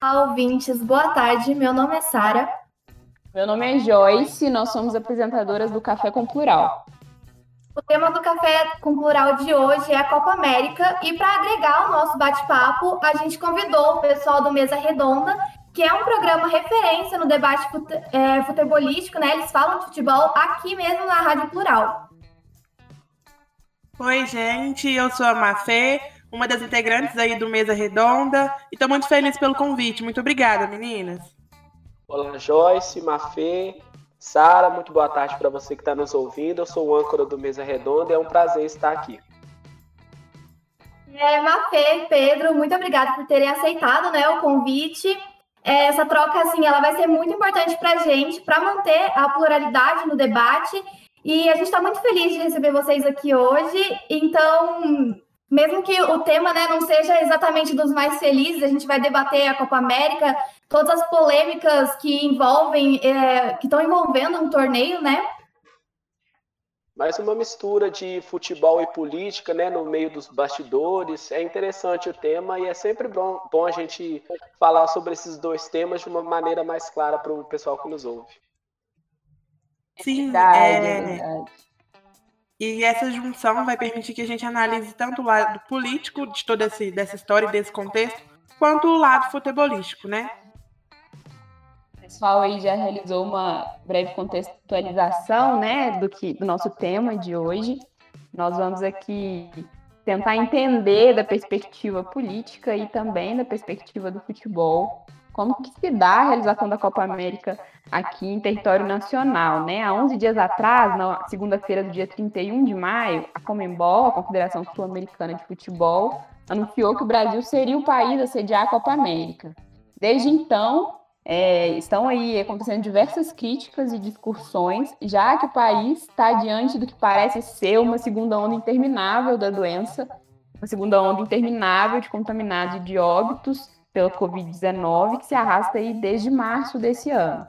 Olá, ouvintes, boa tarde. Meu nome é Sara. Meu nome é Joyce e nós somos apresentadoras do Café com Plural. O tema do Café com Plural de hoje é a Copa América e para agregar o nosso bate-papo, a gente convidou o pessoal do Mesa Redonda, que é um programa referência no debate fute é, futebolístico, né? Eles falam de futebol aqui mesmo na Rádio Plural. Oi, gente, eu sou a Mafê, uma das integrantes aí do Mesa Redonda, e estou muito feliz pelo convite. Muito obrigada, meninas. Olá, Joyce, Mafê, Sara, muito boa tarde para você que está nos ouvindo. Eu sou o âncora do Mesa Redonda e é um prazer estar aqui. É, Mafê Pedro, muito obrigada por terem aceitado né, o convite. É, essa troca, assim, ela vai ser muito importante para a gente, para manter a pluralidade no debate. E a gente está muito feliz de receber vocês aqui hoje. Então, mesmo que o tema né, não seja exatamente dos mais felizes, a gente vai debater a Copa América, todas as polêmicas que envolvem, é, que estão envolvendo um torneio, né? Mas uma mistura de futebol e política, né, no meio dos bastidores. É interessante o tema e é sempre bom, bom a gente falar sobre esses dois temas de uma maneira mais clara para o pessoal que nos ouve. Sim, verdade, é... E essa junção vai permitir que a gente analise tanto o lado político de toda esse, dessa história e desse contexto, quanto o lado futebolístico, né? O pessoal aí já realizou uma breve contextualização, né, do que do nosso tema de hoje. Nós vamos aqui tentar entender da perspectiva política e também da perspectiva do futebol como que se dá a realização da Copa América aqui em território nacional, né? Há 11 dias atrás, na segunda-feira do dia 31 de maio, a Comembol, a Confederação Sul-Americana de Futebol, anunciou que o Brasil seria o país a sediar a Copa América. Desde então, é, estão aí acontecendo diversas críticas e discussões, já que o país está diante do que parece ser uma segunda onda interminável da doença, uma segunda onda interminável de contaminados e de óbitos, pela Covid-19, que se arrasta aí desde março desse ano.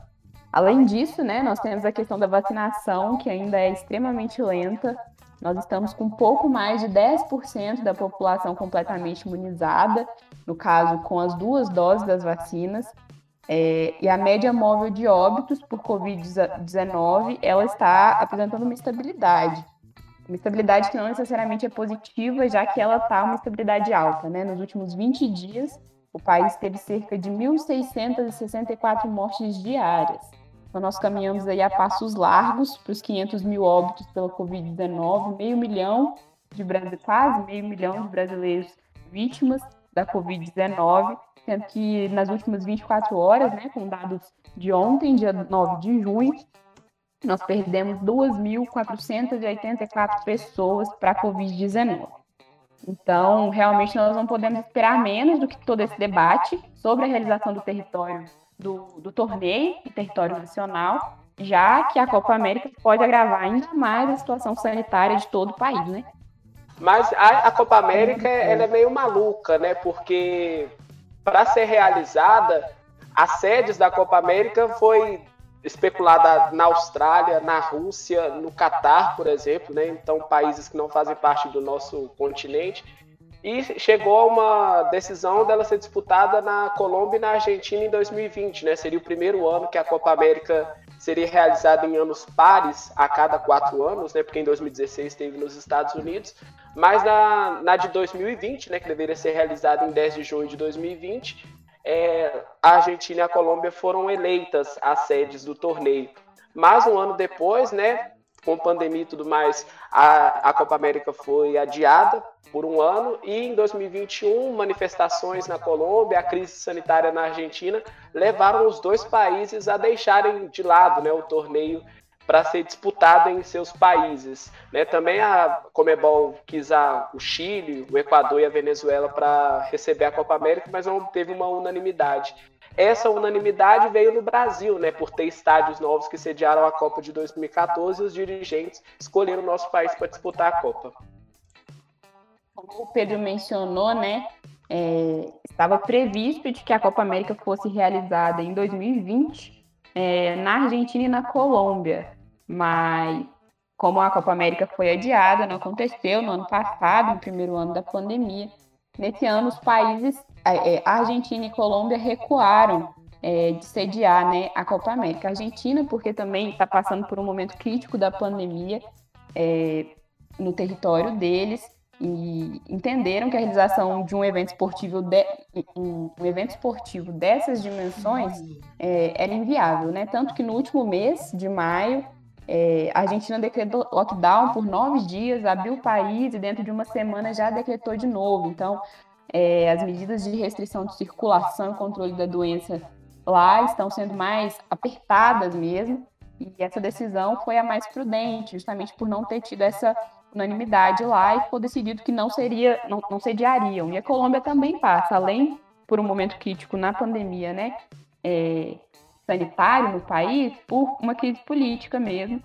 Além disso, né, nós temos a questão da vacinação, que ainda é extremamente lenta. Nós estamos com pouco mais de 10% da população completamente imunizada, no caso, com as duas doses das vacinas. É, e a média móvel de óbitos por Covid-19, ela está apresentando uma estabilidade. Uma estabilidade que não necessariamente é positiva, já que ela está uma estabilidade alta. Né? Nos últimos 20 dias, o país teve cerca de 1.664 mortes diárias. Então, nós caminhamos aí a passos largos para os 500 mil óbitos pela Covid-19, meio milhão de brasileiros, quase meio milhão de brasileiros vítimas da Covid-19, sendo que nas últimas 24 horas, né, com dados de ontem, dia 9 de junho, nós perdemos 2.484 pessoas para a Covid-19. Então, realmente, nós não podemos esperar menos do que todo esse debate sobre a realização do território, do, do torneio em território nacional, já que a Copa América pode agravar ainda mais a situação sanitária de todo o país, né? Mas a, a Copa América ela é meio maluca, né? Porque para ser realizada, as sedes da Copa América foi especulada na Austrália, na Rússia, no Catar, por exemplo, né? Então, países que não fazem parte do nosso continente. E chegou a uma decisão dela ser disputada na Colômbia e na Argentina em 2020, né? Seria o primeiro ano que a Copa América seria realizada em anos pares, a cada quatro anos, né? Porque em 2016 teve nos Estados Unidos. Mas na, na de 2020, né? Que deveria ser realizada em 10 de junho de 2020, é, a Argentina e a Colômbia foram eleitas as sedes do torneio. Mas um ano depois, né, com pandemia e tudo mais, a, a Copa América foi adiada por um ano e em 2021 manifestações na Colômbia, a crise sanitária na Argentina levaram os dois países a deixarem de lado né, o torneio para ser disputado em seus países. Né? Também a Comebol quis a, o Chile, o Equador e a Venezuela para receber a Copa América, mas não teve uma unanimidade. Essa unanimidade veio no Brasil, né, por ter estádios novos que sediaram a Copa de 2014 e os dirigentes escolheram o nosso país para disputar a Copa. Como o Pedro mencionou, né, é, estava previsto de que a Copa América fosse realizada em 2020 é, na Argentina e na Colômbia mas como a Copa América foi adiada, não aconteceu no ano passado, no primeiro ano da pandemia, nesse ano os países, é, Argentina e Colômbia recuaram é, de sediar né, a Copa América. A Argentina, porque também está passando por um momento crítico da pandemia é, no território deles e entenderam que a realização de um evento esportivo, de, um, um, evento esportivo dessas dimensões é, era inviável, né? Tanto que no último mês de maio é, a Argentina decretou lockdown por nove dias, abriu o país e dentro de uma semana já decretou de novo. Então, é, as medidas de restrição de circulação e controle da doença lá estão sendo mais apertadas mesmo. E essa decisão foi a mais prudente, justamente por não ter tido essa unanimidade lá e ficou decidido que não seria, não, não sediariam. E a Colômbia também passa, além por um momento crítico na pandemia, né, é, sanitário no país, por uma crise política mesmo.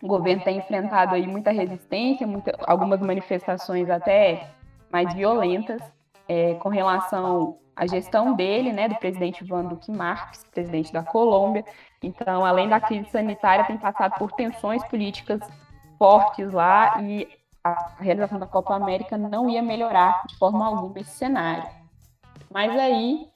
O governo tem enfrentado aí muita resistência, muita, algumas manifestações até mais violentas é, com relação à gestão dele, né, do presidente Ivan Duque Marques, presidente da Colômbia. Então, além da crise sanitária, tem passado por tensões políticas fortes lá e a realização da Copa América não ia melhorar de forma alguma esse cenário. Mas aí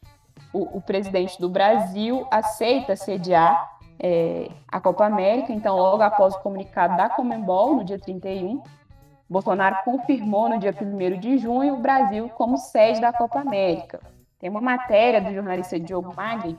o, o presidente do Brasil aceita sediar é, a Copa América, então logo após o comunicado da Comembol, no dia 31, Bolsonaro confirmou no dia 1 de junho o Brasil como sede da Copa América. Tem uma matéria do jornalista Diogo Magri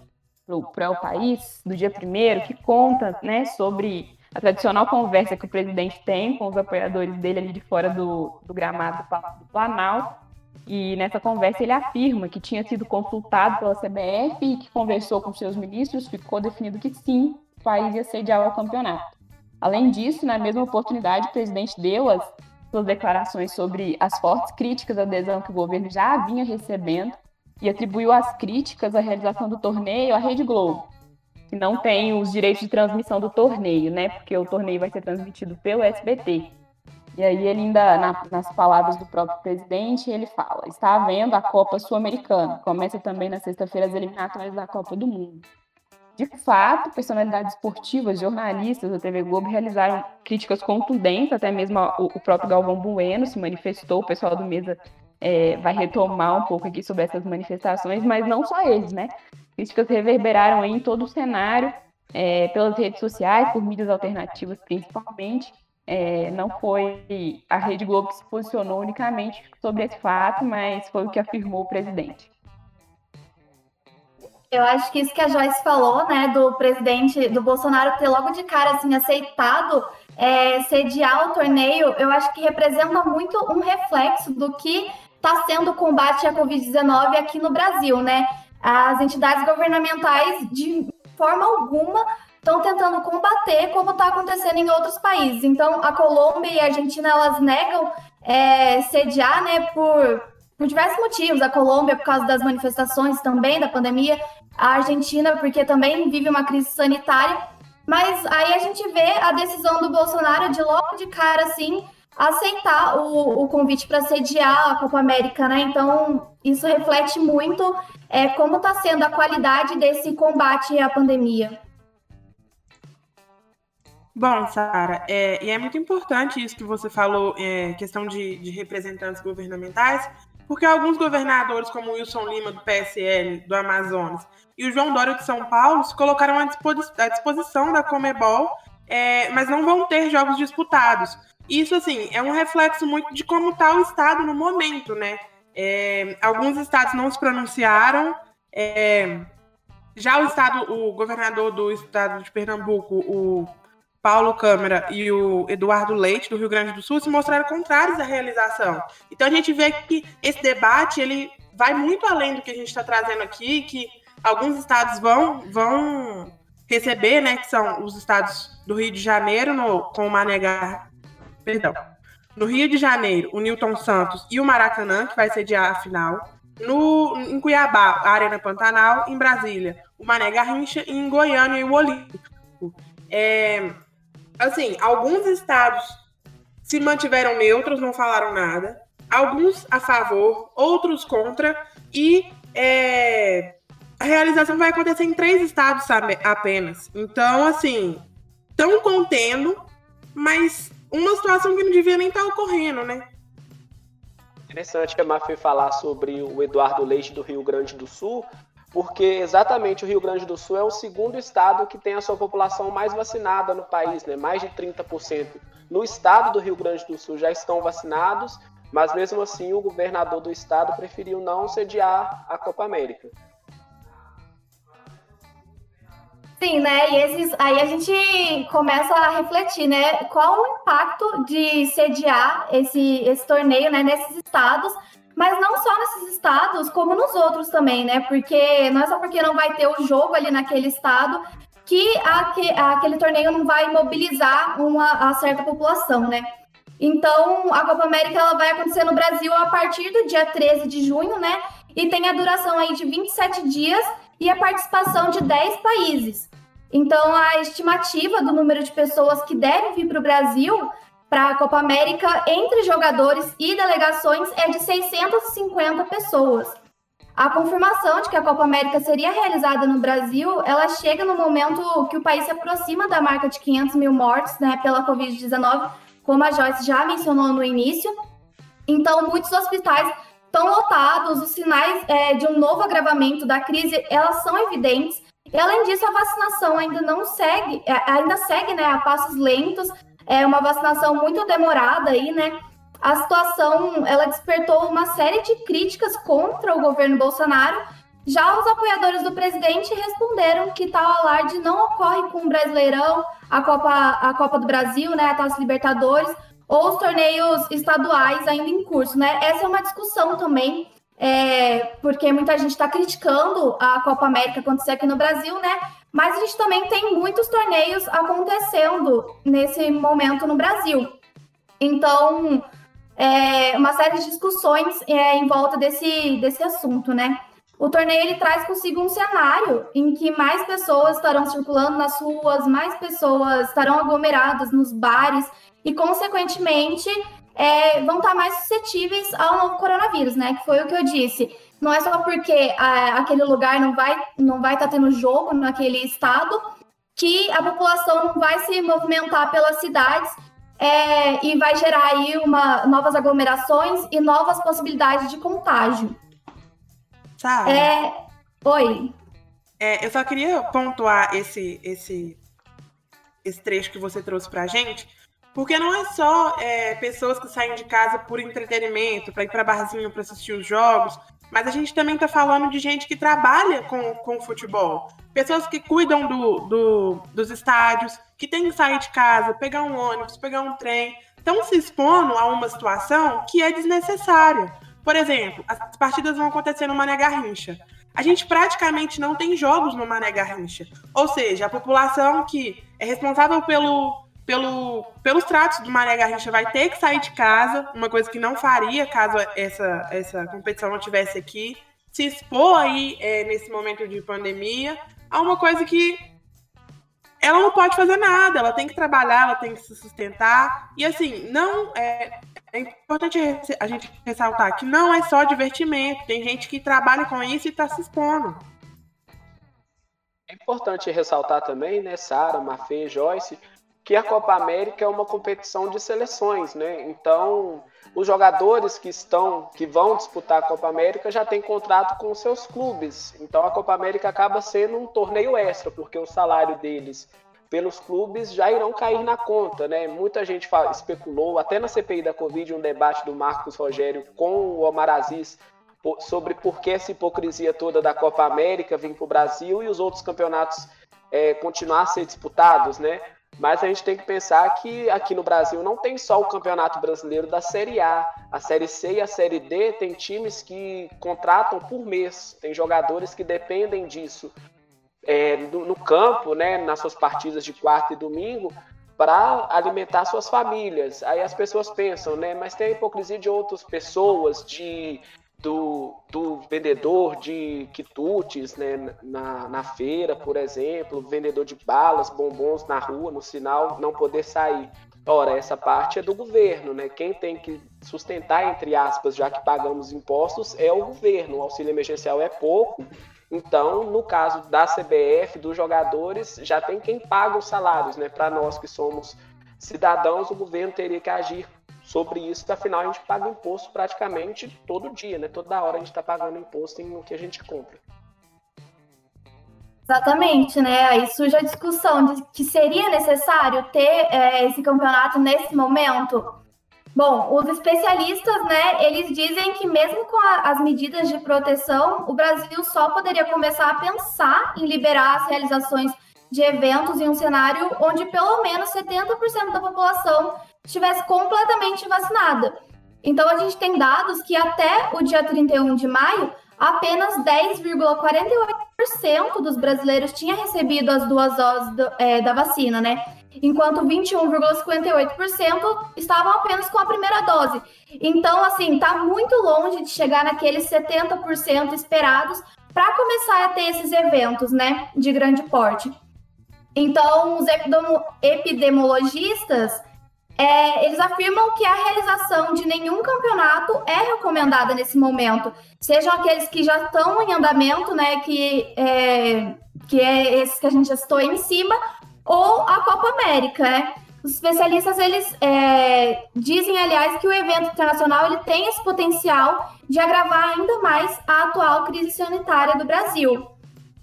para o país, do dia 1 que conta né, sobre a tradicional conversa que o presidente tem com os apoiadores dele ali de fora do, do gramado do Planalto. E nessa conversa ele afirma que tinha sido consultado pela CBF e que conversou com seus ministros, ficou definido que sim, o país ia sediar o campeonato. Além disso, na mesma oportunidade, o presidente deu as suas declarações sobre as fortes críticas à adesão que o governo já vinha recebendo e atribuiu as críticas à realização do torneio à Rede Globo, que não tem os direitos de transmissão do torneio, né? Porque o torneio vai ser transmitido pelo SBT. E aí ele ainda, na, nas palavras do próprio presidente, ele fala: está havendo a Copa Sul-Americana. Começa também na sexta-feira as eliminatórias da Copa do Mundo. De fato, personalidades esportivas, jornalistas da TV Globo realizaram críticas contundentes, até mesmo o, o próprio Galvão Bueno se manifestou, o pessoal do Mesa é, vai retomar um pouco aqui sobre essas manifestações, mas não só eles, né? Críticas reverberaram em todo o cenário, é, pelas redes sociais, por mídias alternativas principalmente. É, não foi a Rede Globo que se posicionou unicamente sobre esse fato, mas foi o que afirmou o presidente. Eu acho que isso que a Joyce falou, né, do presidente do Bolsonaro ter logo de cara assim aceitado é, sediar o torneio, eu acho que representa muito um reflexo do que está sendo o combate à Covid-19 aqui no Brasil, né? As entidades governamentais, de forma alguma, estão tentando combater como está acontecendo em outros países. Então, a Colômbia e a Argentina, elas negam é, sediar, né, por, por diversos motivos. A Colômbia, por causa das manifestações também, da pandemia. A Argentina, porque também vive uma crise sanitária. Mas aí a gente vê a decisão do Bolsonaro de logo de cara, assim, aceitar o, o convite para sediar a Copa América, né? Então, isso reflete muito é, como está sendo a qualidade desse combate à pandemia. Bom, Sara, é, e é muito importante isso que você falou, é, questão de, de representantes governamentais, porque alguns governadores, como Wilson Lima, do PSL, do Amazonas, e o João Dória de São Paulo, se colocaram à disposição da Comebol, é, mas não vão ter jogos disputados. Isso, assim, é um reflexo muito de como está o Estado no momento, né? É, alguns estados não se pronunciaram. É, já o estado, o governador do estado de Pernambuco, o Paulo Câmara e o Eduardo Leite, do Rio Grande do Sul, se mostraram contrários à realização. Então a gente vê que esse debate ele vai muito além do que a gente está trazendo aqui, que alguns estados vão, vão receber, né, que são os estados do Rio de Janeiro, no, com o Manegar perdão. No Rio de Janeiro, o Newton Santos e o Maracanã, que vai sediar a final. No, em Cuiabá, a Arena Pantanal. Em Brasília, o Mané Garrincha. E em Goiânia, o Olímpico. É, assim, alguns estados se mantiveram neutros, não falaram nada. Alguns a favor, outros contra. E é, a realização vai acontecer em três estados apenas. Então, assim, estão contendo, mas uma situação que não devia nem estar tá ocorrendo, né? Interessante a Mafê falar sobre o Eduardo Leite do Rio Grande do Sul, porque exatamente o Rio Grande do Sul é o segundo estado que tem a sua população mais vacinada no país, né? mais de 30%. No estado do Rio Grande do Sul já estão vacinados, mas mesmo assim o governador do estado preferiu não sediar a Copa América. Sim, né? E esses, aí a gente começa a refletir, né? Qual o impacto de sediar esse, esse torneio né, nesses estados, mas não só nesses estados, como nos outros também, né? Porque não é só porque não vai ter o jogo ali naquele estado que aquele, aquele torneio não vai mobilizar uma certa população, né? Então, a Copa América ela vai acontecer no Brasil a partir do dia 13 de junho, né? E tem a duração aí de 27 dias e a participação de 10 países. Então, a estimativa do número de pessoas que devem vir para o Brasil para a Copa América entre jogadores e delegações é de 650 pessoas. A confirmação de que a Copa América seria realizada no Brasil, ela chega no momento que o país se aproxima da marca de 500 mil mortes né, pela Covid-19, como a Joyce já mencionou no início. Então, muitos hospitais estão lotados, os sinais é, de um novo agravamento da crise, elas são evidentes. E, além disso, a vacinação ainda não segue, é, ainda segue né, a passos lentos, é uma vacinação muito demorada aí, né? A situação, ela despertou uma série de críticas contra o governo Bolsonaro. Já os apoiadores do presidente responderam que tal alarde não ocorre com o Brasileirão, a Copa, a Copa do Brasil, né, a Taça Libertadores, ou os torneios estaduais ainda em curso, né? Essa é uma discussão também, é, porque muita gente está criticando a Copa América acontecer aqui no Brasil, né? Mas a gente também tem muitos torneios acontecendo nesse momento no Brasil. Então, é, uma série de discussões é, em volta desse, desse assunto, né? O torneio ele traz consigo um cenário em que mais pessoas estarão circulando nas ruas, mais pessoas estarão aglomeradas nos bares e, consequentemente, é, vão estar mais suscetíveis ao novo coronavírus, né? Que foi o que eu disse. Não é só porque a, aquele lugar não vai não vai estar tá tendo jogo naquele estado que a população não vai se movimentar pelas cidades é, e vai gerar aí uma, novas aglomerações e novas possibilidades de contágio. Sabe? É, oi. É, eu só queria pontuar esse, esse, esse trecho que você trouxe para a gente, porque não é só é, pessoas que saem de casa por entretenimento, para ir para barzinho para assistir os jogos, mas a gente também está falando de gente que trabalha com, com futebol. Pessoas que cuidam do, do, dos estádios, que tem que sair de casa, pegar um ônibus, pegar um trem. Estão se expondo a uma situação que é desnecessária. Por exemplo, as partidas vão acontecer no Mané Garrincha. A gente praticamente não tem jogos no Mané Garrincha. Ou seja, a população que é responsável pelo, pelo, pelos tratos do Maria Garrincha vai ter que sair de casa, uma coisa que não faria caso essa, essa competição não tivesse aqui, se expor aí é, nesse momento de pandemia a uma coisa que ela não pode fazer nada, ela tem que trabalhar, ela tem que se sustentar. E assim, não é, é importante a gente ressaltar que não é só divertimento, tem gente que trabalha com isso e está se expondo. É importante ressaltar também, né, Sara, Mafê, Joyce, que a Copa América é uma competição de seleções, né? Então, os jogadores que estão, que vão disputar a Copa América já têm contrato com seus clubes. Então, a Copa América acaba sendo um torneio extra, porque o salário deles pelos clubes já irão cair na conta, né? Muita gente especulou, até na CPI da Covid, um debate do Marcos Rogério com o Omar Aziz sobre por que essa hipocrisia toda da Copa América vir para o Brasil e os outros campeonatos é, continuar a ser disputados, né? Mas a gente tem que pensar que aqui no Brasil não tem só o Campeonato Brasileiro da Série A. A Série C e a Série D tem times que contratam por mês, tem jogadores que dependem disso é, no, no, campo, né, nas suas partidas de quarta e domingo, para alimentar suas famílias. Aí as pessoas pensam, né, mas tem a hipocrisia de outras pessoas, de do, do vendedor de quitutes né, na, na feira, por exemplo, vendedor de balas, bombons na rua, no sinal, não poder sair. Ora, essa parte é do governo, né? Quem tem que sustentar, entre aspas, já que pagamos impostos, é o governo. O auxílio emergencial é pouco. Então, no caso da CBF, dos jogadores, já tem quem paga os salários, né? Para nós que somos cidadãos, o governo teria que agir sobre isso, afinal a gente paga imposto praticamente todo dia, né? Toda hora a gente está pagando imposto em o que a gente compra. Exatamente, né? Aí surge a discussão de que seria necessário ter é, esse campeonato nesse momento. Bom, os especialistas, né, eles dizem que mesmo com a, as medidas de proteção, o Brasil só poderia começar a pensar em liberar as realizações de eventos em um cenário onde pelo menos 70% da população estivesse completamente vacinada. Então, a gente tem dados que até o dia 31 de maio, apenas 10,48% dos brasileiros tinha recebido as duas doses do, é, da vacina, né? Enquanto 21,58% estavam apenas com a primeira dose. Então, assim, tá muito longe de chegar naqueles 70% esperados para começar a ter esses eventos, né, de grande porte. Então, os epidemiologistas é, eles afirmam que a realização de nenhum campeonato é recomendada nesse momento, sejam aqueles que já estão em andamento, né, que é, que é esse que a gente já citou em cima, ou a Copa América, né? Os especialistas eles é, dizem, aliás, que o evento internacional ele tem esse potencial de agravar ainda mais a atual crise sanitária do Brasil.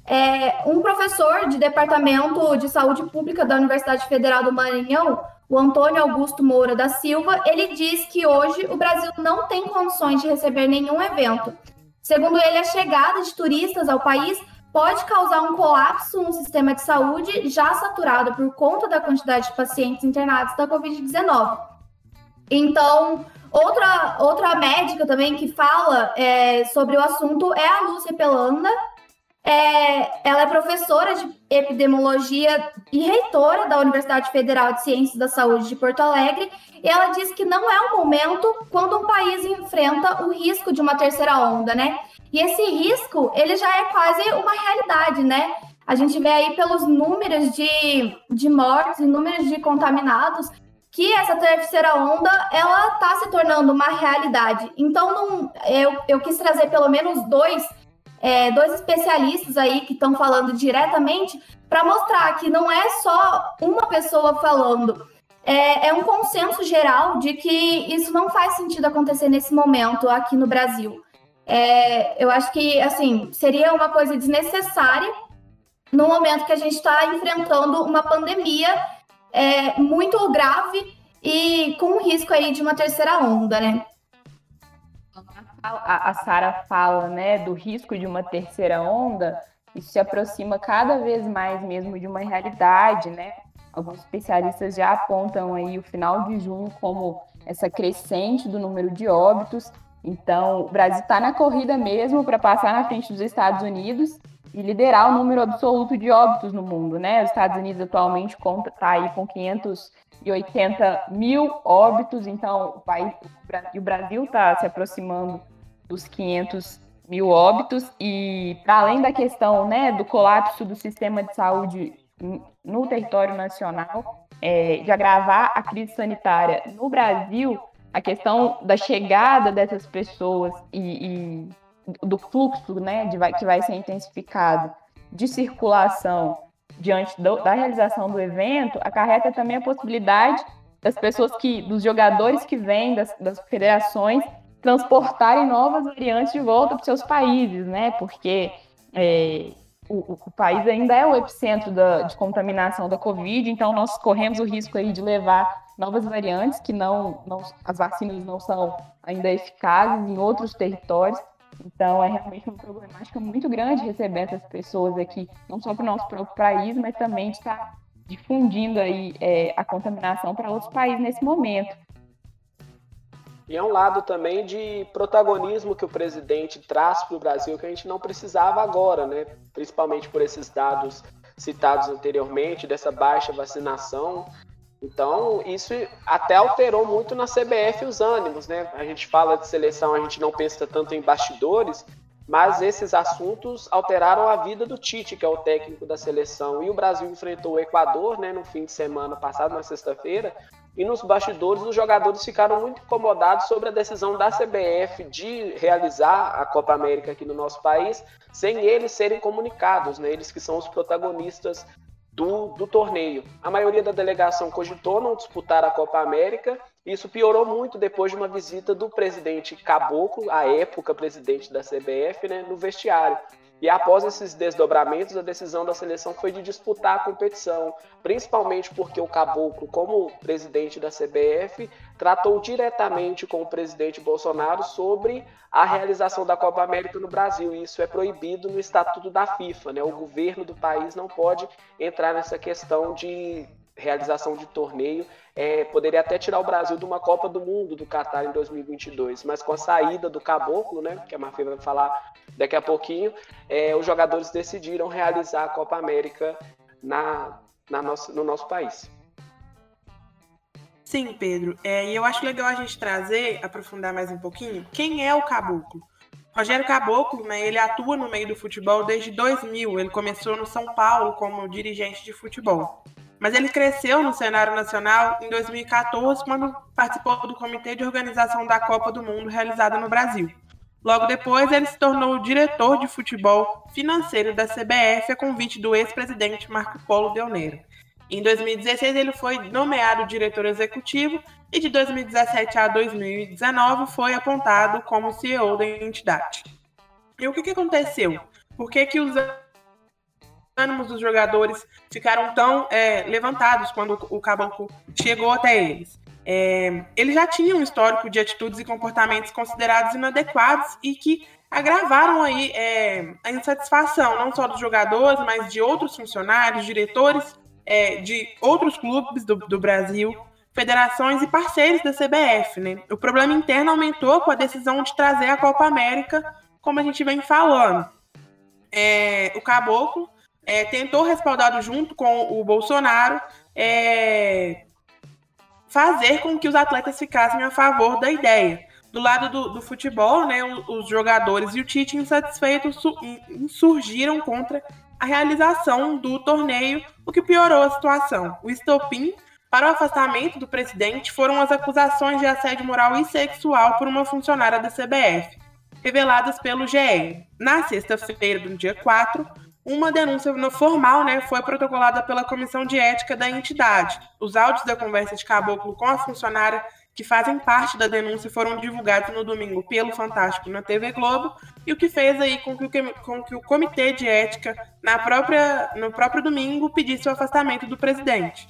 É, um professor de Departamento de Saúde Pública da Universidade Federal do Maranhão, o Antônio Augusto Moura da Silva, ele diz que hoje o Brasil não tem condições de receber nenhum evento. Segundo ele, a chegada de turistas ao país pode causar um colapso no sistema de saúde já saturado por conta da quantidade de pacientes internados da Covid-19. Então, outra, outra médica também que fala é, sobre o assunto é a Lúcia Pelanda, é, ela é professora de epidemiologia e reitora da Universidade Federal de Ciências da Saúde de Porto Alegre. E ela diz que não é um momento quando um país enfrenta o risco de uma terceira onda, né? E esse risco, ele já é quase uma realidade, né? A gente vê aí pelos números de, de mortes e números de contaminados que essa terceira onda, ela está se tornando uma realidade. Então, não, eu, eu quis trazer pelo menos dois é, dois especialistas aí que estão falando diretamente para mostrar que não é só uma pessoa falando. É, é, um consenso geral de que isso não faz sentido acontecer nesse momento aqui no Brasil. É, eu acho que assim seria uma coisa desnecessária no momento que a gente está enfrentando uma pandemia é, muito grave e com risco aí de uma terceira onda, né? A, a Sara fala, né, do risco de uma terceira onda, isso se aproxima cada vez mais mesmo de uma realidade, né? Alguns especialistas já apontam aí o final de junho como essa crescente do número de óbitos. Então, o Brasil está na corrida mesmo para passar na frente dos Estados Unidos e liderar o número absoluto de óbitos no mundo, né? Os Estados Unidos atualmente conta tá aí com 580 mil óbitos, então país, o Brasil está se aproximando dos 500 mil óbitos e para além da questão né, do colapso do sistema de saúde no território nacional, é, de agravar a crise sanitária no Brasil, a questão da chegada dessas pessoas e, e do fluxo né, de, que vai ser intensificado de circulação diante do, da realização do evento, acarreta também a possibilidade das pessoas que, dos jogadores que vêm das, das federações transportarem novas variantes de volta para seus países, né? Porque é, o, o, país ainda é o epicentro da, de contaminação da Covid, então nós corremos o risco aí de levar novas variantes que não, não as vacinas não são ainda eficazes em outros territórios. Então é realmente uma problemática muito grande receber essas pessoas aqui, não só para o nosso próprio país, mas também estar difundindo aí é, a contaminação para outros países nesse momento. E é um lado também de protagonismo que o presidente traz para o Brasil que a gente não precisava agora, né? Principalmente por esses dados citados anteriormente, dessa baixa vacinação. Então, isso até alterou muito na CBF os ânimos, né? A gente fala de seleção, a gente não pensa tanto em bastidores, mas esses assuntos alteraram a vida do Tite, que é o técnico da seleção. E o Brasil enfrentou o Equador, né, no fim de semana passado, na sexta-feira, e nos bastidores, os jogadores ficaram muito incomodados sobre a decisão da CBF de realizar a Copa América aqui no nosso país, sem eles serem comunicados, né? eles que são os protagonistas do, do torneio. A maioria da delegação cogitou não disputar a Copa América Isso piorou muito depois de uma visita do presidente Caboclo, à época presidente da CBF, né, no vestiário. E após esses desdobramentos, a decisão da seleção foi de disputar a competição, principalmente porque o Caboclo, como presidente da CBF, tratou diretamente com o presidente Bolsonaro sobre a realização da Copa América no Brasil. E isso é proibido no estatuto da FIFA. Né? O governo do país não pode entrar nessa questão de realização de torneio, é, poderia até tirar o Brasil de uma Copa do Mundo do Qatar em 2022, mas com a saída do Caboclo, né, que a Mafia vai falar daqui a pouquinho, é, os jogadores decidiram realizar a Copa América na, na no nosso país. Sim, Pedro. É, e eu acho legal a gente trazer, aprofundar mais um pouquinho, quem é o Caboclo? Rogério Caboclo, né, ele atua no meio do futebol desde 2000. Ele começou no São Paulo como dirigente de futebol. Mas ele cresceu no cenário nacional em 2014, quando participou do Comitê de Organização da Copa do Mundo realizada no Brasil. Logo depois, ele se tornou diretor de futebol financeiro da CBF a convite do ex-presidente Marco Polo Del Em 2016, ele foi nomeado diretor executivo e de 2017 a 2019 foi apontado como CEO da entidade. E o que, que aconteceu? Por que, que os ânimos dos jogadores ficaram tão é, levantados quando o Caboclo chegou até eles. É, ele já tinha um histórico de atitudes e comportamentos considerados inadequados e que agravaram aí é, a insatisfação não só dos jogadores, mas de outros funcionários, diretores é, de outros clubes do, do Brasil, federações e parceiros da CBF. Né? O problema interno aumentou com a decisão de trazer a Copa América, como a gente vem falando. É, o Caboclo é, tentou respaldado junto com o Bolsonaro é, fazer com que os atletas ficassem a favor da ideia. Do lado do, do futebol, né, os, jogadores e o Tite insatisfeitos insurgiram contra a realização do torneio, o que piorou a situação. O estopim para o afastamento do presidente foram as acusações de assédio moral e sexual por uma funcionária da CBF, reveladas pelo GE. Na sexta-feira, do dia 4, uma denúncia formal né, foi protocolada pela Comissão de Ética da entidade. Os áudios da conversa de Caboclo com a funcionária que fazem parte da denúncia foram divulgados no domingo pelo Fantástico na TV Globo, e o que fez aí com que o, com que o Comitê de Ética, na própria, no próprio domingo, pedisse o afastamento do presidente.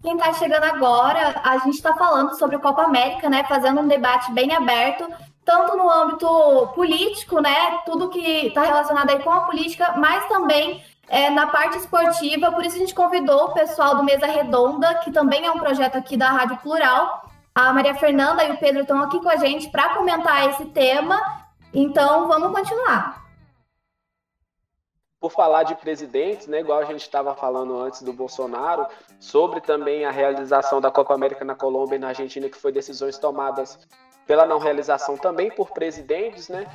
Quem está chegando agora, a gente está falando sobre o Copa América, né? Fazendo um debate bem aberto tanto no âmbito político, né, tudo que está relacionado aí com a política, mas também é, na parte esportiva. Por isso a gente convidou o pessoal do Mesa Redonda, que também é um projeto aqui da Rádio Plural. A Maria Fernanda e o Pedro estão aqui com a gente para comentar esse tema. Então vamos continuar. Por falar de presidentes, né, igual a gente estava falando antes do Bolsonaro, sobre também a realização da Copa América na Colômbia e na Argentina, que foi decisões tomadas pela não realização também por presidentes, né?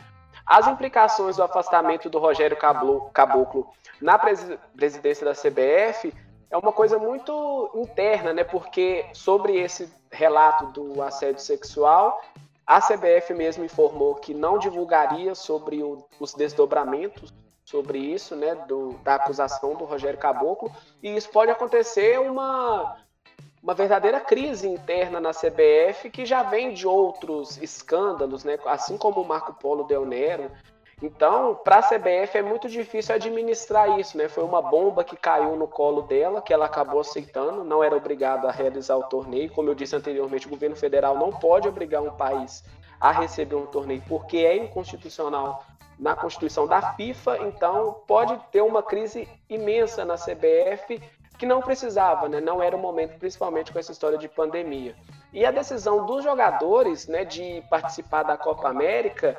As implicações do afastamento do Rogério Caboclo na presidência da CBF é uma coisa muito interna, né? Porque sobre esse relato do assédio sexual, a CBF mesmo informou que não divulgaria sobre o, os desdobramentos sobre isso, né? Do, da acusação do Rogério Caboclo, e isso pode acontecer uma uma verdadeira crise interna na CBF que já vem de outros escândalos, né? assim como o Marco Polo Del Nero. Então, para a CBF é muito difícil administrar isso, né? Foi uma bomba que caiu no colo dela, que ela acabou aceitando, não era obrigada a realizar o torneio. Como eu disse anteriormente, o governo federal não pode obrigar um país a receber um torneio porque é inconstitucional na Constituição da FIFA, então pode ter uma crise imensa na CBF que não precisava, né? não era o momento, principalmente com essa história de pandemia. E a decisão dos jogadores né, de participar da Copa América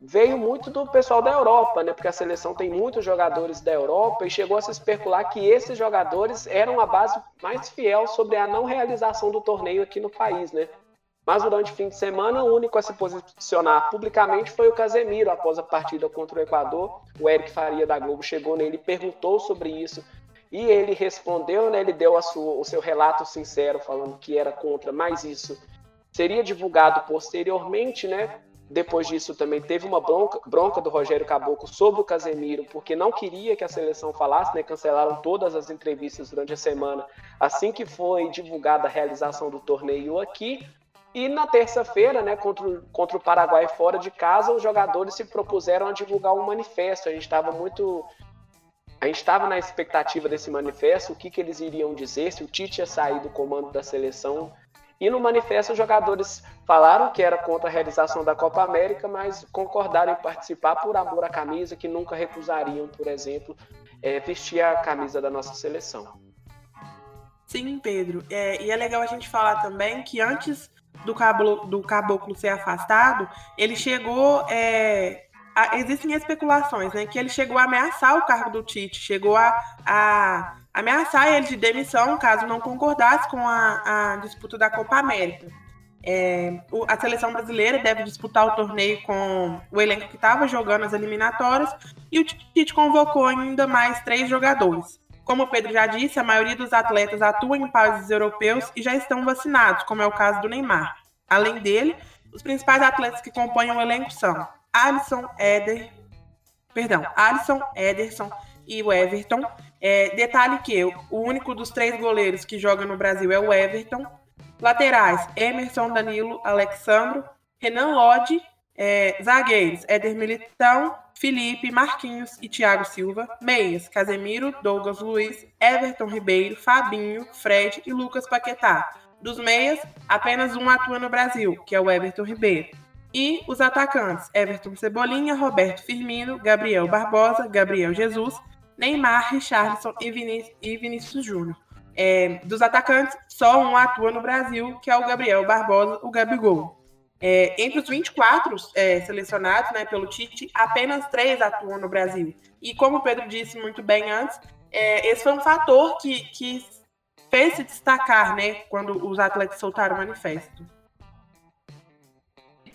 veio muito do pessoal da Europa, né? Porque a seleção tem muitos jogadores da Europa e chegou a se especular que esses jogadores eram a base mais fiel sobre a não realização do torneio aqui no país, né? Mas durante o fim de semana, o único a se posicionar publicamente foi o Casemiro após a partida contra o Equador. O Eric Faria da Globo chegou nele e perguntou sobre isso e ele respondeu, né, ele deu sua, o seu relato sincero, falando que era contra, mas isso seria divulgado posteriormente, né? depois disso também teve uma bronca, bronca, do Rogério Caboclo sobre o Casemiro, porque não queria que a seleção falasse, né? Cancelaram todas as entrevistas durante a semana, assim que foi divulgada a realização do torneio aqui. E na terça-feira, né, contra, contra o Paraguai fora de casa, os jogadores se propuseram a divulgar um manifesto. A gente estava muito. A gente estava na expectativa desse manifesto, o que, que eles iriam dizer, se o Tite ia sair do comando da seleção e no manifesto, os jogadores falaram que era contra a realização da Copa América, mas concordaram em participar por amor à camisa, que nunca recusariam, por exemplo, é, vestir a camisa da nossa seleção. Sim, Pedro. É, e é legal a gente falar também que antes do caboclo, do caboclo ser afastado, ele chegou. É, a, existem especulações, né? Que ele chegou a ameaçar o cargo do Tite, chegou a, a ameaçar ele de demissão caso não concordasse com a, a disputa da Copa América. É, o, a seleção brasileira deve disputar o torneio com o elenco que estava jogando as eliminatórias e o Tite convocou ainda mais três jogadores. Como o Pedro já disse, a maioria dos atletas atua em países europeus e já estão vacinados, como é o caso do Neymar. Além dele, os principais atletas que compõem o elenco são Alisson, Éder, perdão, Alisson, Ederson e o Everton, é, detalhe que o único dos três goleiros que joga no Brasil é o Everton. Laterais: Emerson, Danilo, Alexandro, Renan Lodge. É, zagueiros: Éder Militão, Felipe, Marquinhos e Thiago Silva. Meias: Casemiro, Douglas Luiz, Everton Ribeiro, Fabinho, Fred e Lucas Paquetá. Dos meias, apenas um atua no Brasil, que é o Everton Ribeiro. E os atacantes: Everton Cebolinha, Roberto Firmino, Gabriel Barbosa, Gabriel Jesus, Neymar, Richarlison e, Viní e Vinícius Júnior. É, dos atacantes, só um atua no Brasil, que é o Gabriel Barbosa, o Gabigol. É, entre os 24 é, selecionados né, pelo Tite, apenas três atuam no Brasil. E como o Pedro disse muito bem antes, é, esse foi um fator que, que fez se destacar né, quando os atletas soltaram o manifesto.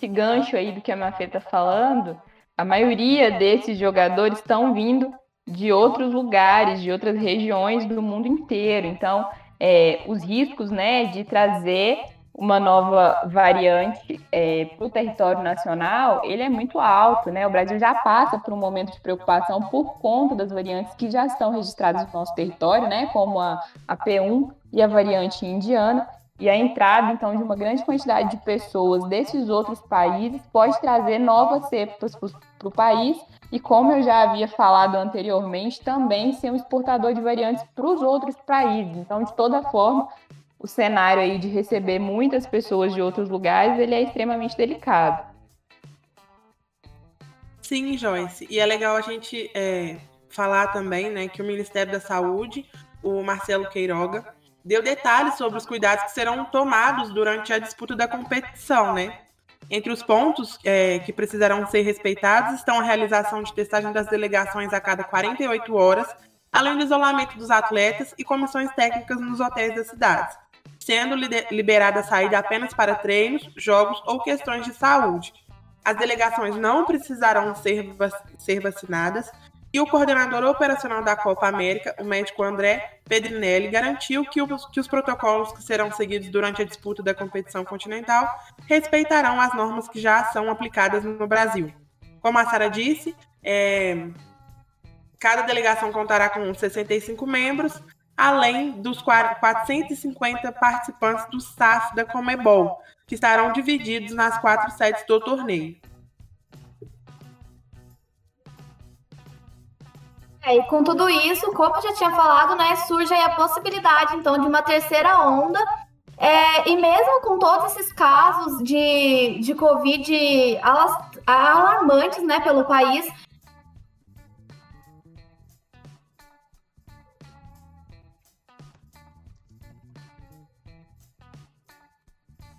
Esse gancho aí do que a Mafê está falando, a maioria desses jogadores estão vindo de outros lugares, de outras regiões do mundo inteiro. Então, é, os riscos né, de trazer uma nova variante é, para o território nacional, ele é muito alto, né? O Brasil já passa por um momento de preocupação por conta das variantes que já estão registradas no nosso território, né? Como a, a P1 e a variante indiana. E a entrada, então, de uma grande quantidade de pessoas desses outros países pode trazer novas cepas para o país e como eu já havia falado anteriormente, também ser um exportador de variantes para os outros países. Então, de toda forma, o cenário aí de receber muitas pessoas de outros lugares, ele é extremamente delicado. Sim, Joyce. E é legal a gente é, falar também, né, que o Ministério da Saúde, o Marcelo Queiroga, deu detalhes sobre os cuidados que serão tomados durante a disputa da competição, né? Entre os pontos é, que precisarão ser respeitados estão a realização de testagem das delegações a cada 48 horas, além do isolamento dos atletas e comissões técnicas nos hotéis das cidades, sendo liberada a saída apenas para treinos, jogos ou questões de saúde. As delegações não precisarão ser, ser vacinadas e o coordenador operacional da Copa América, o médico André Pedrinelli, garantiu que os, que os protocolos que serão seguidos durante a disputa da competição continental respeitarão as normas que já são aplicadas no Brasil. Como a Sara disse, é, cada delegação contará com 65 membros, além dos 450 participantes do SAF da Comebol, que estarão divididos nas quatro sedes do torneio. É, e com tudo isso, como eu já tinha falado, né, surge a possibilidade, então, de uma terceira onda. É, e mesmo com todos esses casos de, de Covid alarmantes né, pelo país,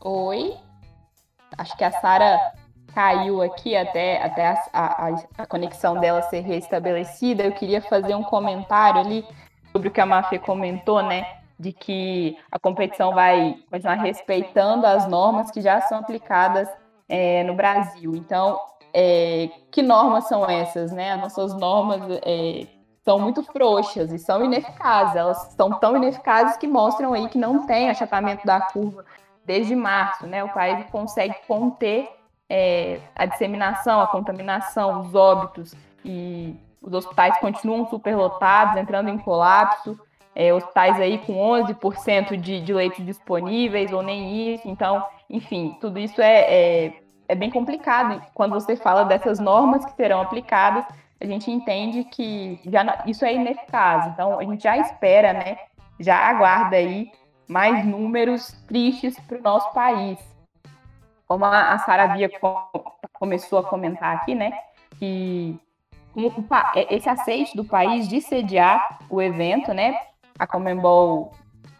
Oi? Acho que a Sara caiu aqui até, até a, a, a, conexão dela ser restabelecida, eu queria fazer um comentário ali sobre o que a Mafê comentou, né? De que a competição vai continuar respeitando as normas que já são aplicadas é, no Brasil. Então, é, que normas são essas, né? As nossas normas é, são muito frouxas e são ineficazes. Elas são tão ineficazes que mostram aí que não tem achatamento da curva desde março, né? O país consegue conter é, a disseminação, a contaminação, os óbitos e os hospitais continuam superlotados, entrando em colapso, é, hospitais aí com 11% de, de leitos disponíveis ou nem isso, então, enfim, tudo isso é, é, é bem complicado. Quando você fala dessas normas que serão aplicadas, a gente entende que já, isso é ineficaz, então a gente já espera, né, já aguarda aí mais números tristes para o nosso país. Como a, Sara Bia começou a comentar aqui, né, que é, esse aceite do país de sediar o evento, né? A Comembol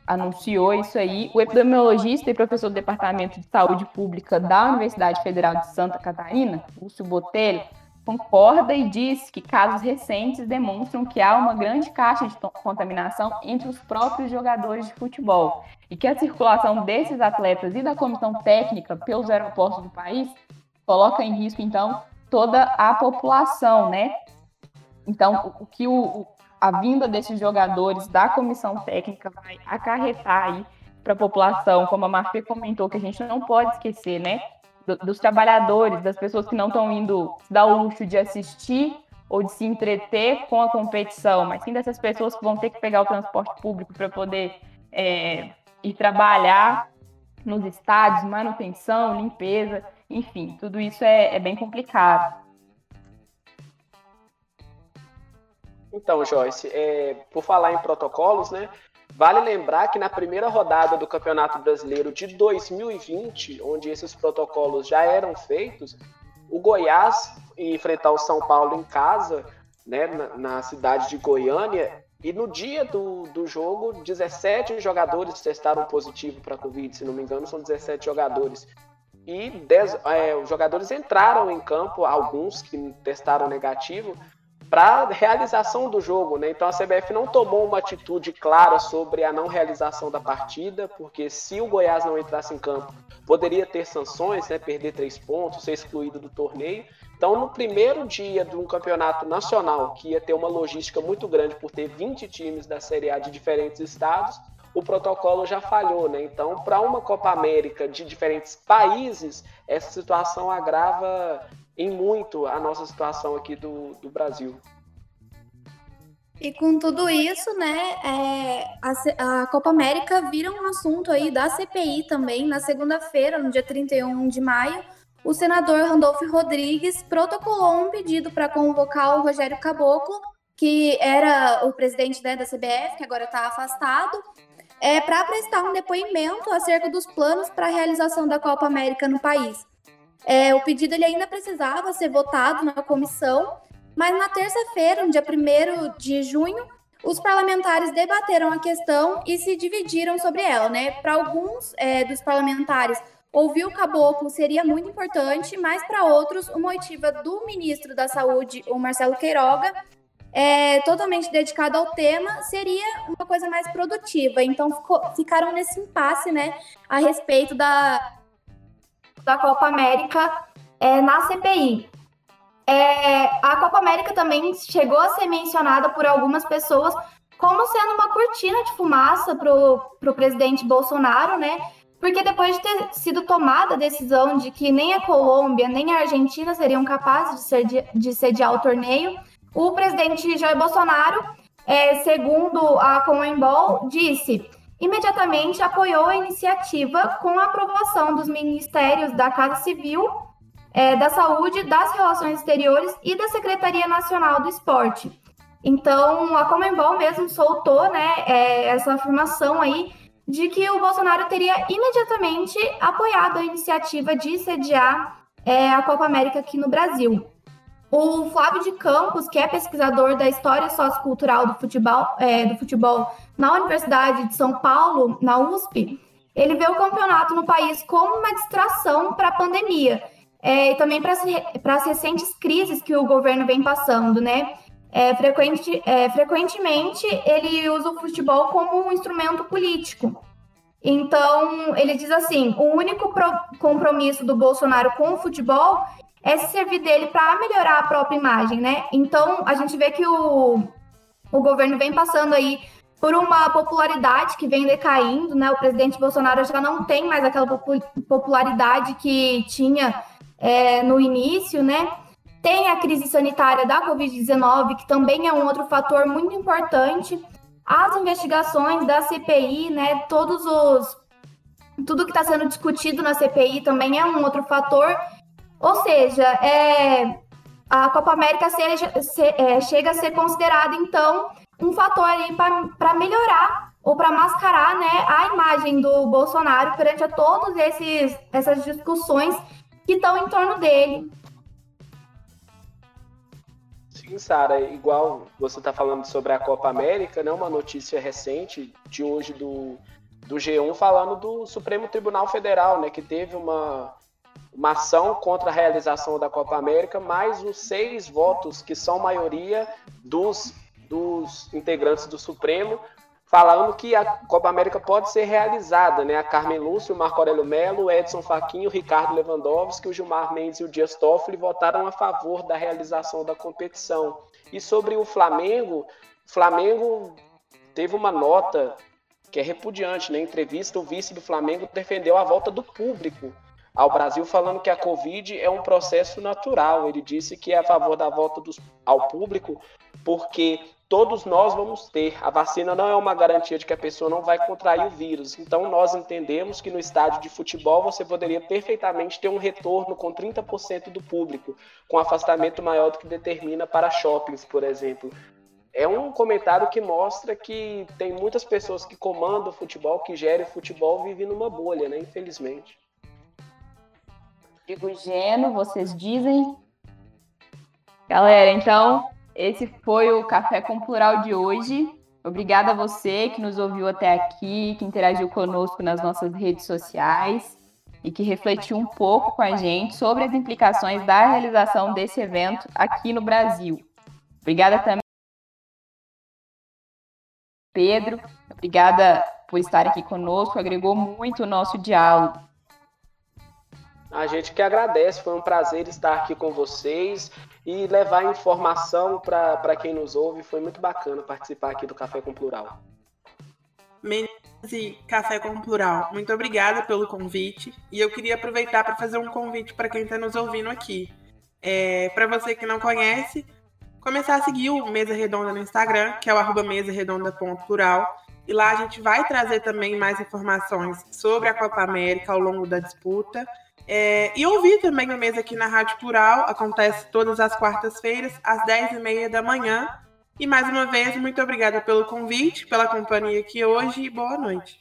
anunciou isso aí. O epidemiologista e professor do Departamento de Saúde Pública da Universidade Federal de Santa Catarina, Lúcio Botelho, concorda e diz que casos recentes demonstram que há uma grande caixa de contaminação entre os próprios jogadores de futebol e que a circulação desses atletas e da comissão técnica pelos aeroportos do país coloca em risco, então, toda a população, né? Então, o, que o, a vinda desses jogadores da comissão técnica vai acarretar aí para a população, como a Marfê comentou, que a gente não pode esquecer, né? Dos trabalhadores, das pessoas que não estão indo dar o luxo de assistir ou de se entreter com a competição, mas sim dessas pessoas que vão ter que pegar o transporte público para poder é, ir trabalhar nos estádios, manutenção, limpeza. Enfim, tudo isso é, é bem complicado. Então, Joyce, é, por falar em protocolos, né? Vale lembrar que na primeira rodada do Campeonato Brasileiro de 2020, onde esses protocolos já eram feitos, o Goiás enfrentar o São Paulo em casa, né, na, na cidade de Goiânia, e no dia do, do jogo, 17 jogadores testaram positivo para Covid, se não me engano, são 17 jogadores. E dez, é, os jogadores entraram em campo, alguns que testaram negativo, para realização do jogo, né? Então a CBF não tomou uma atitude clara sobre a não realização da partida, porque se o Goiás não entrasse em campo, poderia ter sanções, né? Perder três pontos, ser excluído do torneio. Então, no primeiro dia de um campeonato nacional, que ia ter uma logística muito grande por ter 20 times da Série A de diferentes estados, o protocolo já falhou, né? Então, para uma Copa América de diferentes países, essa situação agrava em muito a nossa situação aqui do, do Brasil. E com tudo isso, né, é, a, a, Copa América vira um assunto aí da CPI também. Na segunda-feira, no dia 31 de maio, o senador Randolfo Rodrigues protocolou um pedido para convocar o Rogério Caboclo, que era o presidente né, da CBF, que agora está afastado, é, para prestar um depoimento acerca dos planos para a realização da Copa América no país. É, o pedido ele ainda precisava ser votado na comissão, mas na terça-feira, no dia 1 de junho, os parlamentares debateram a questão e se dividiram sobre ela. Né? Para alguns é, dos parlamentares, ouvir o caboclo seria muito importante, mas para outros, uma oitiva do ministro da Saúde, o Marcelo Queiroga, é, totalmente dedicado ao tema, seria uma coisa mais produtiva. Então ficou, ficaram nesse impasse, né, a respeito da, da Copa América é, na CPI. É, a Copa América também chegou a ser mencionada por algumas pessoas como sendo uma cortina de fumaça para o presidente Bolsonaro, né? Porque depois de ter sido tomada a decisão de que nem a Colômbia nem a Argentina seriam capazes de, ser, de sediar o torneio, o presidente Jair Bolsonaro, é, segundo a Comembol, disse imediatamente apoiou a iniciativa com a aprovação dos ministérios da Casa Civil, é, da Saúde, das Relações Exteriores e da Secretaria Nacional do Esporte. Então, a Comembol mesmo soltou né, é, essa afirmação aí de que o Bolsonaro teria imediatamente apoiado a iniciativa de sediar é, a Copa América aqui no Brasil. O Flávio de Campos, que é pesquisador da história sociocultural do futebol, é, do futebol na Universidade de São Paulo, na USP, ele vê o campeonato no país como uma distração para a pandemia é, e também para as recentes crises que o governo vem passando, né? É, frequente, é, frequentemente ele usa o futebol como um instrumento político. Então, ele diz assim: o único compromisso do Bolsonaro com o futebol é se servir dele para melhorar a própria imagem, né? Então, a gente vê que o, o governo vem passando aí por uma popularidade que vem decaindo, né? O presidente Bolsonaro já não tem mais aquela popularidade que tinha é, no início, né? Tem a crise sanitária da Covid-19, que também é um outro fator muito importante. As investigações da CPI, né? Todos os. Tudo que está sendo discutido na CPI também é um outro fator. Ou seja, é, a Copa América seja, se, é, chega a ser considerada, então, um fator para melhorar ou para mascarar né, a imagem do Bolsonaro perante a todas essas discussões que estão em torno dele. Sim, Sara, igual você está falando sobre a Copa América, né, uma notícia recente de hoje do, do G1 falando do Supremo Tribunal Federal, né, que teve uma, uma ação contra a realização da Copa América, mais os seis votos que são maioria dos, dos integrantes do Supremo falando que a Copa América pode ser realizada, né? A Carmen Lúcio, o Marco Aurélio Melo, o Edson Fachinho, o Ricardo Lewandowski, o Gilmar Mendes e o Dias Toffoli votaram a favor da realização da competição. E sobre o Flamengo, o Flamengo teve uma nota que é repudiante, né? Em entrevista, o vice do Flamengo defendeu a volta do público ao Brasil, falando que a Covid é um processo natural. Ele disse que é a favor da volta dos, ao público porque todos nós vamos ter. A vacina não é uma garantia de que a pessoa não vai contrair o vírus. Então, nós entendemos que no estádio de futebol você poderia perfeitamente ter um retorno com 30% do público, com afastamento maior do que determina para shoppings, por exemplo. É um comentário que mostra que tem muitas pessoas que comandam o futebol, que gerem o futebol, vivem numa bolha, né? Infelizmente. Digo Geno, vocês dizem. Galera, então esse foi o Café com Plural de hoje. Obrigada a você que nos ouviu até aqui, que interagiu conosco nas nossas redes sociais e que refletiu um pouco com a gente sobre as implicações da realização desse evento aqui no Brasil. Obrigada também, Pedro. Obrigada por estar aqui conosco, agregou muito o nosso diálogo. A gente que agradece, foi um prazer estar aqui com vocês e levar informação para quem nos ouve. Foi muito bacana participar aqui do Café com Plural. Meninas e Café com Plural, muito obrigada pelo convite. E eu queria aproveitar para fazer um convite para quem está nos ouvindo aqui. É, para você que não conhece, começar a seguir o Mesa Redonda no Instagram, que é o arroba mesaredonda.plural. E lá a gente vai trazer também mais informações sobre a Copa América ao longo da disputa. É, e ouvir também o mês aqui na Rádio Plural, acontece todas as quartas-feiras, às 10h30 da manhã. E mais uma vez, muito obrigada pelo convite, pela companhia aqui hoje e boa noite.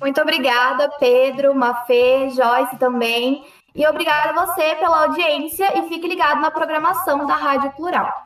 Muito obrigada, Pedro, Mafê, Joyce também. E obrigada a você pela audiência e fique ligado na programação da Rádio Plural.